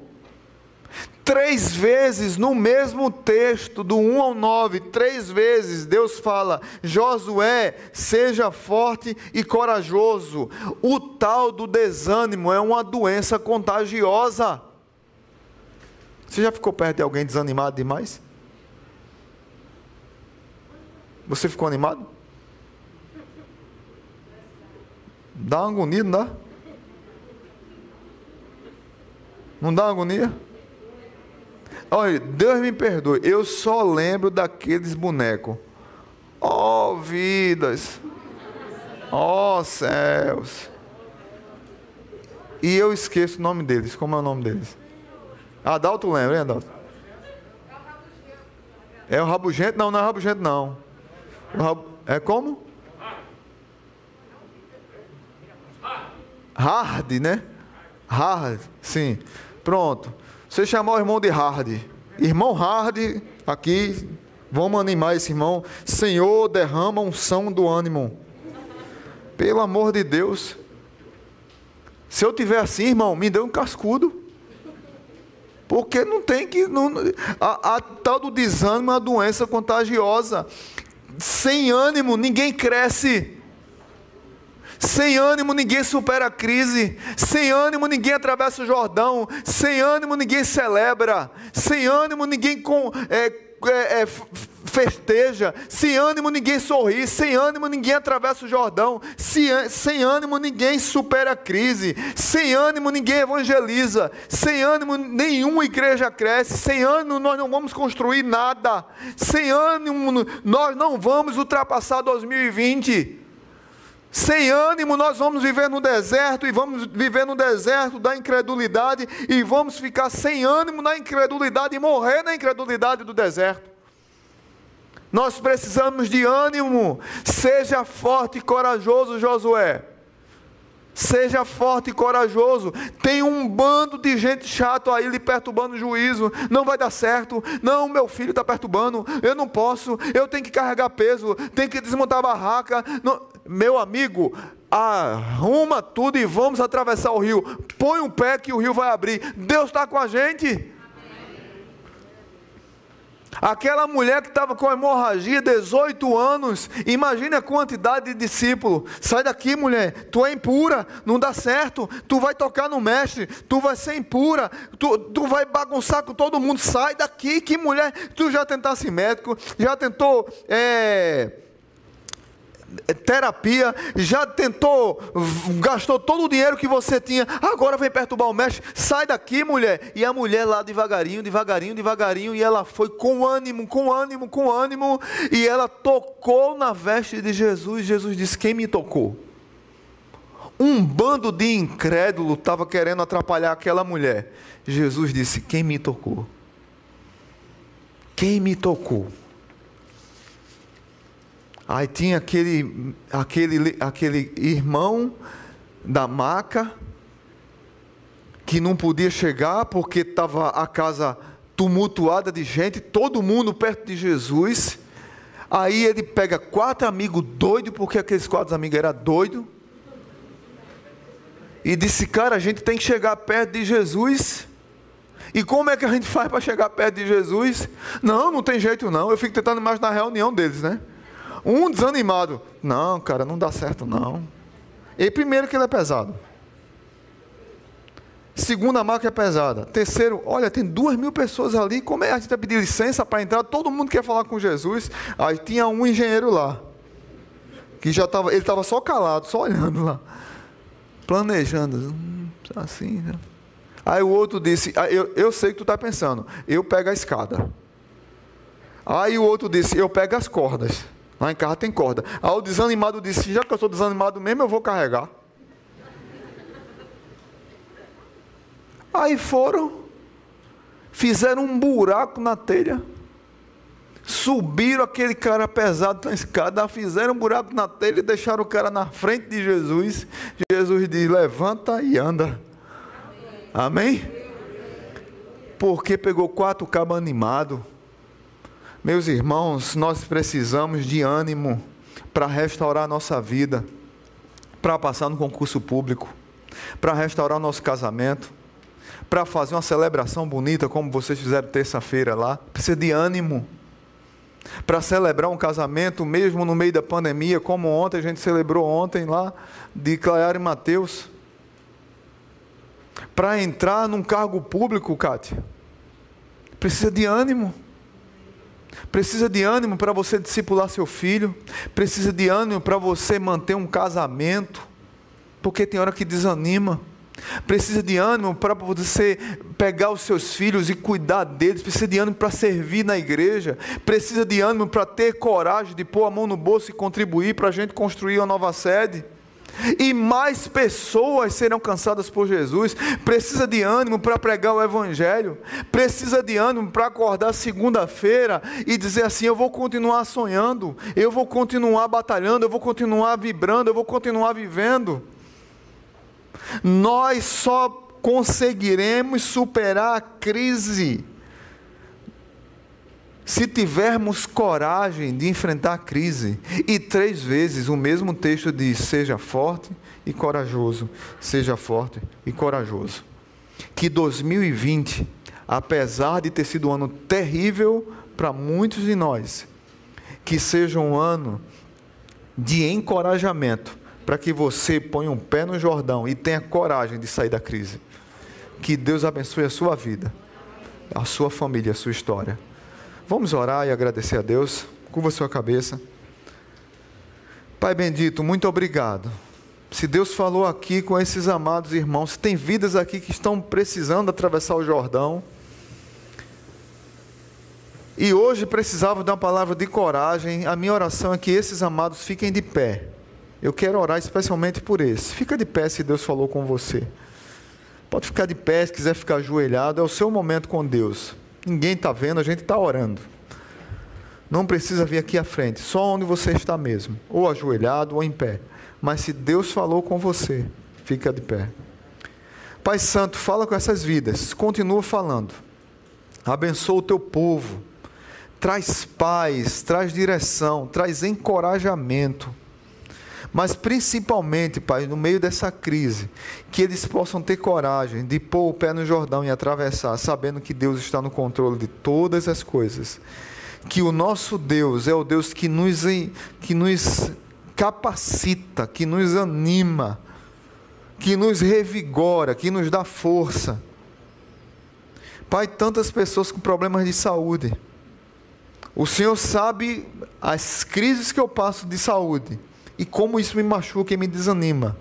[SPEAKER 1] Três vezes no mesmo texto, do 1 ao 9, três vezes Deus fala: Josué, seja forte e corajoso. O tal do desânimo é uma doença contagiosa. Você já ficou perto de alguém desanimado demais? Você ficou animado? Dá uma agonia, não dá? Não dá agonia? Olha, Deus me perdoe, eu só lembro daqueles bonecos. Oh, vidas, oh, céus. E eu esqueço o nome deles. Como é o nome deles? Adalto lembra, hein, Adalto? É o rabugento? Não, não é rabugento, não. Rab... É como? Hard, né? Hard, sim. Pronto. Você chamou o irmão de Hard. Irmão Hard, aqui, vamos animar esse irmão. Senhor, derrama unção do ânimo. Pelo amor de Deus. Se eu tiver assim, irmão, me dê um cascudo. Porque não tem que. Não, a, a tal do desânimo é uma doença contagiosa. Sem ânimo, ninguém cresce. Sem ânimo ninguém supera a crise. Sem ânimo ninguém atravessa o Jordão. Sem ânimo ninguém celebra. Sem ânimo ninguém com, é, é, é, festeja. Sem ânimo ninguém sorri. Sem ânimo ninguém atravessa o Jordão. Sem, sem ânimo ninguém supera a crise. Sem ânimo ninguém evangeliza. Sem ânimo nenhuma igreja cresce. Sem ânimo nós não vamos construir nada. Sem ânimo nós não vamos ultrapassar 2020. Sem ânimo, nós vamos viver no deserto e vamos viver no deserto da incredulidade e vamos ficar sem ânimo na incredulidade e morrer na incredulidade do deserto. Nós precisamos de ânimo. Seja forte e corajoso, Josué. seja forte e corajoso. Tem um bando de gente chato aí lhe perturbando o juízo. Não vai dar certo. Não, meu filho está perturbando. Eu não posso. Eu tenho que carregar peso. Tenho que desmontar a barraca. Não. Meu amigo, arruma tudo e vamos atravessar o rio. Põe um pé que o rio vai abrir. Deus está com a gente. Aquela mulher que estava com hemorragia, 18 anos, imagine a quantidade de discípulos. Sai daqui, mulher, tu é impura, não dá certo, tu vai tocar no mestre, tu vai ser impura, tu, tu vai bagunçar com todo mundo. Sai daqui, que mulher, tu já tentasse médico, já tentou. É terapia, já tentou, gastou todo o dinheiro que você tinha, agora vem perturbar o mestre, sai daqui, mulher. E a mulher lá devagarinho, devagarinho, devagarinho, e ela foi com ânimo, com ânimo, com ânimo, e ela tocou na veste de Jesus. Jesus disse: Quem me tocou? Um bando de incrédulo estava querendo atrapalhar aquela mulher. Jesus disse: Quem me tocou? Quem me tocou? Aí tinha aquele, aquele, aquele irmão da maca que não podia chegar porque estava a casa tumultuada de gente, todo mundo perto de Jesus. Aí ele pega quatro amigos doidos, porque aqueles quatro amigos eram doidos. E disse: Cara, a gente tem que chegar perto de Jesus. E como é que a gente faz para chegar perto de Jesus? Não, não tem jeito não. Eu fico tentando imaginar a reunião deles, né? Um desanimado. Não, cara, não dá certo não. E primeiro que ele é pesado. Segunda marca é pesada. Terceiro, olha, tem duas mil pessoas ali. Como é a gente vai pedir licença para entrar? Todo mundo quer falar com Jesus. Aí tinha um engenheiro lá. Que já estava, ele estava só calado, só olhando lá. Planejando. Hum, assim, né? Aí o outro disse: ah, eu, eu sei que tu está pensando, eu pego a escada. Aí o outro disse: Eu pego as cordas. Lá em casa tem corda. Aí o desanimado disse: Já que eu sou desanimado mesmo, eu vou carregar. Aí foram, fizeram um buraco na telha, subiram aquele cara pesado na escada, fizeram um buraco na telha e deixaram o cara na frente de Jesus. Jesus diz: Levanta e anda. Amém? Porque pegou quatro cabos animados meus irmãos, nós precisamos de ânimo para restaurar a nossa vida, para passar no concurso público, para restaurar o nosso casamento, para fazer uma celebração bonita, como vocês fizeram terça-feira lá. Precisa de ânimo. Para celebrar um casamento, mesmo no meio da pandemia, como ontem a gente celebrou ontem lá, de Claire e Mateus. Para entrar num cargo público, Kátia, precisa de ânimo. Precisa de ânimo para você discipular seu filho. Precisa de ânimo para você manter um casamento. Porque tem hora que desanima. Precisa de ânimo para você pegar os seus filhos e cuidar deles. Precisa de ânimo para servir na igreja. Precisa de ânimo para ter coragem de pôr a mão no bolso e contribuir para a gente construir uma nova sede e mais pessoas serão cansadas por Jesus. Precisa de ânimo para pregar o Evangelho, precisa de ânimo para acordar segunda-feira e dizer assim: eu vou continuar sonhando, eu vou continuar batalhando, eu vou continuar vibrando, eu vou continuar vivendo. Nós só conseguiremos superar a crise se tivermos coragem de enfrentar a crise. E três vezes o mesmo texto diz: seja forte e corajoso, seja forte e corajoso. Que 2020, apesar de ter sido um ano terrível para muitos de nós, que seja um ano de encorajamento para que você ponha um pé no Jordão e tenha coragem de sair da crise. Que Deus abençoe a sua vida, a sua família, a sua história. Vamos orar e agradecer a Deus. Curva sua cabeça. Pai bendito, muito obrigado. Se Deus falou aqui com esses amados irmãos, tem vidas aqui que estão precisando atravessar o Jordão. E hoje precisavam de uma palavra de coragem. A minha oração é que esses amados fiquem de pé. Eu quero orar especialmente por esse. Fica de pé se Deus falou com você. Pode ficar de pé se quiser ficar ajoelhado. É o seu momento com Deus. Ninguém está vendo, a gente está orando. Não precisa vir aqui à frente, só onde você está mesmo, ou ajoelhado ou em pé. Mas se Deus falou com você, Fica de pé. Pai Santo, fala com essas vidas, continua falando. Abençoa o teu povo. Traz paz, traz direção, traz encorajamento. Mas principalmente, Pai, no meio dessa crise, que eles possam ter coragem de pôr o pé no Jordão e atravessar, sabendo que Deus está no controle de todas as coisas. Que o nosso Deus é o Deus que nos, que nos capacita, que nos anima, que nos revigora, que nos dá força. Pai, tantas pessoas com problemas de saúde. O Senhor sabe as crises que eu passo de saúde e como isso me machuca e me desanima.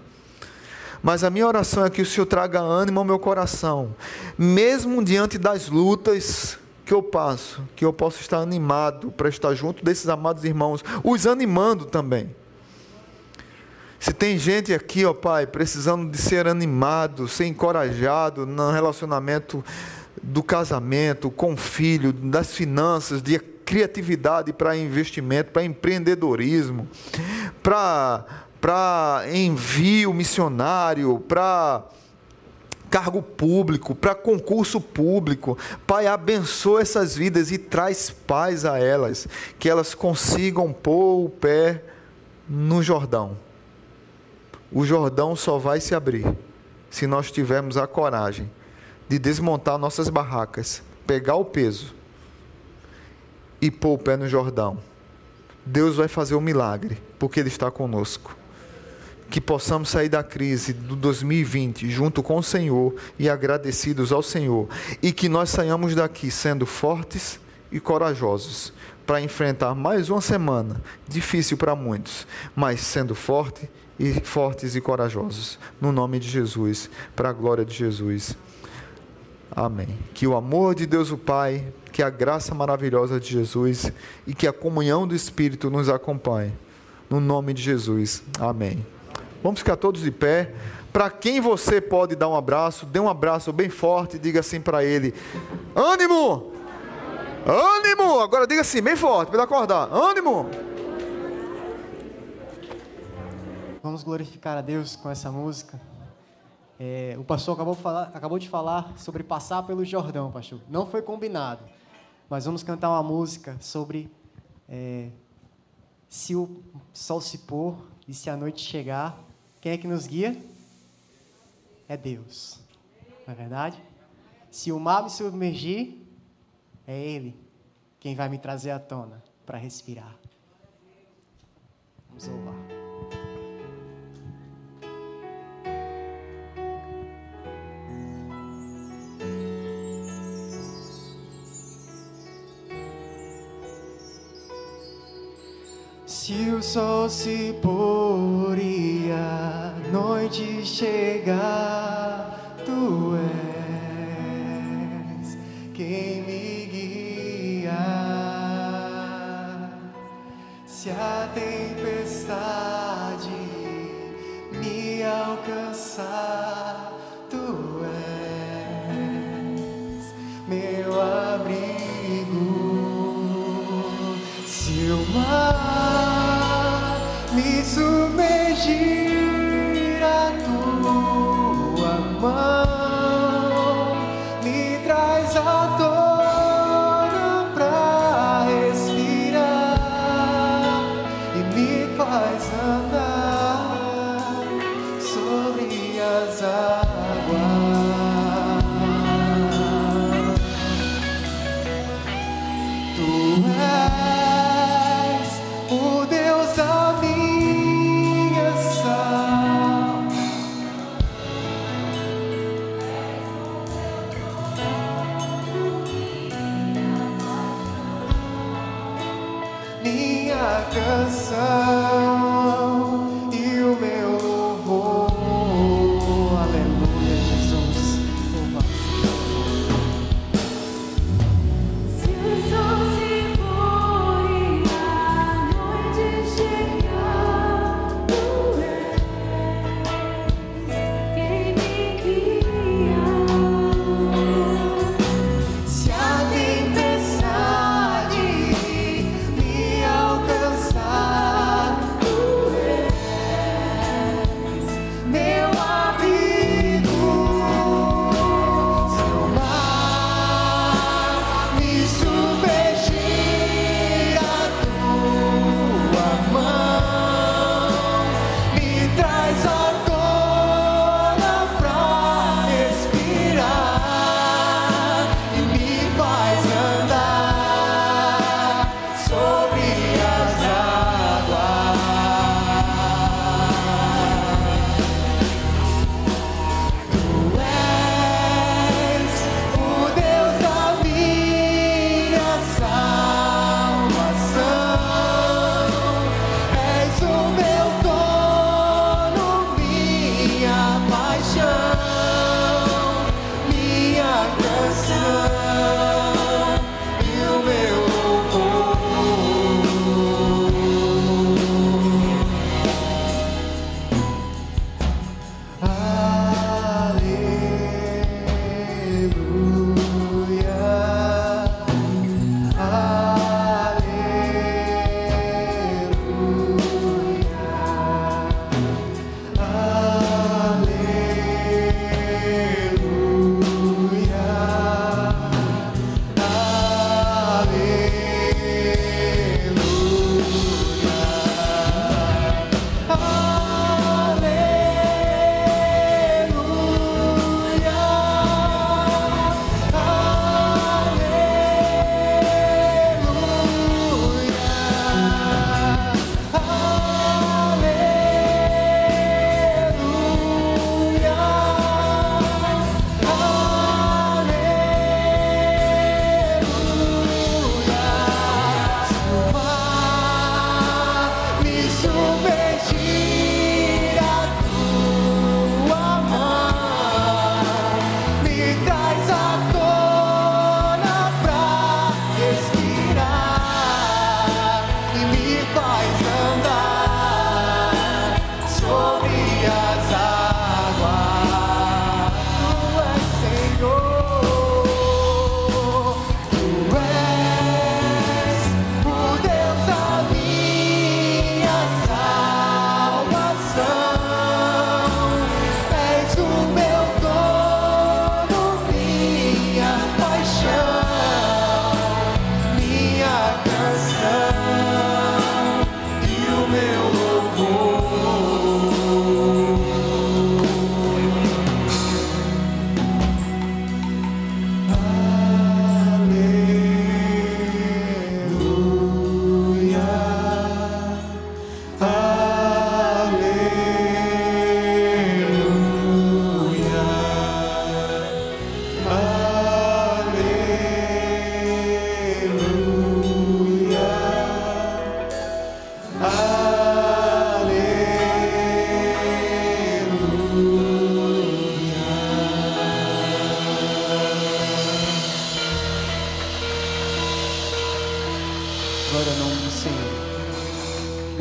[SPEAKER 1] Mas a minha oração é que o Senhor traga ânimo ao meu coração, mesmo diante das lutas que eu passo, que eu possa estar animado para estar junto desses amados irmãos, os animando também. Se tem gente aqui, ó Pai, precisando de ser animado, ser encorajado no relacionamento do casamento, com o filho, das finanças, de criatividade para investimento, para empreendedorismo, para, envio missionário, para cargo público, para concurso público. Pai, abençoa essas vidas e traz paz a elas, que elas consigam pôr o pé no Jordão. O Jordão só vai se abrir se nós tivermos a coragem de desmontar nossas barracas, pegar o peso e pôr o pé no Jordão. Deus vai fazer um milagre, porque Ele está conosco. Que possamos sair da crise do 2020 junto com o Senhor e agradecidos ao Senhor. E que nós saiamos daqui sendo fortes e corajosos para enfrentar mais uma semana, difícil para muitos, mas sendo forte e fortes e corajosos. No nome de Jesus, para a glória de Jesus. Amém. Que o amor de Deus o Pai, que a graça maravilhosa de Jesus e que a comunhão do Espírito nos acompanhe. No nome de Jesus. Amém. Vamos ficar todos de pé. Para quem você pode dar um abraço, dê um abraço bem forte e diga assim para ele: Ânimo! Ânimo! Agora diga assim, bem forte, para acordar. Ânimo!
[SPEAKER 2] Vamos glorificar a Deus com essa música. É, o pastor acabou, falar, acabou de falar sobre passar pelo Jordão, pastor. Não foi combinado, mas vamos cantar uma música sobre é, se o sol se pôr e se a noite chegar, quem é que nos guia? É Deus. Não é verdade? Se o mar me submergir, é Ele quem vai me trazer à tona para respirar. Vamos louvar. Se o sol se pôr e a noite chegar, tu és quem me guia. Se a tempestade me alcançar,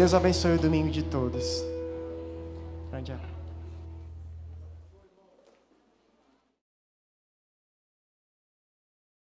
[SPEAKER 2] Deus abençoe o domingo de todos.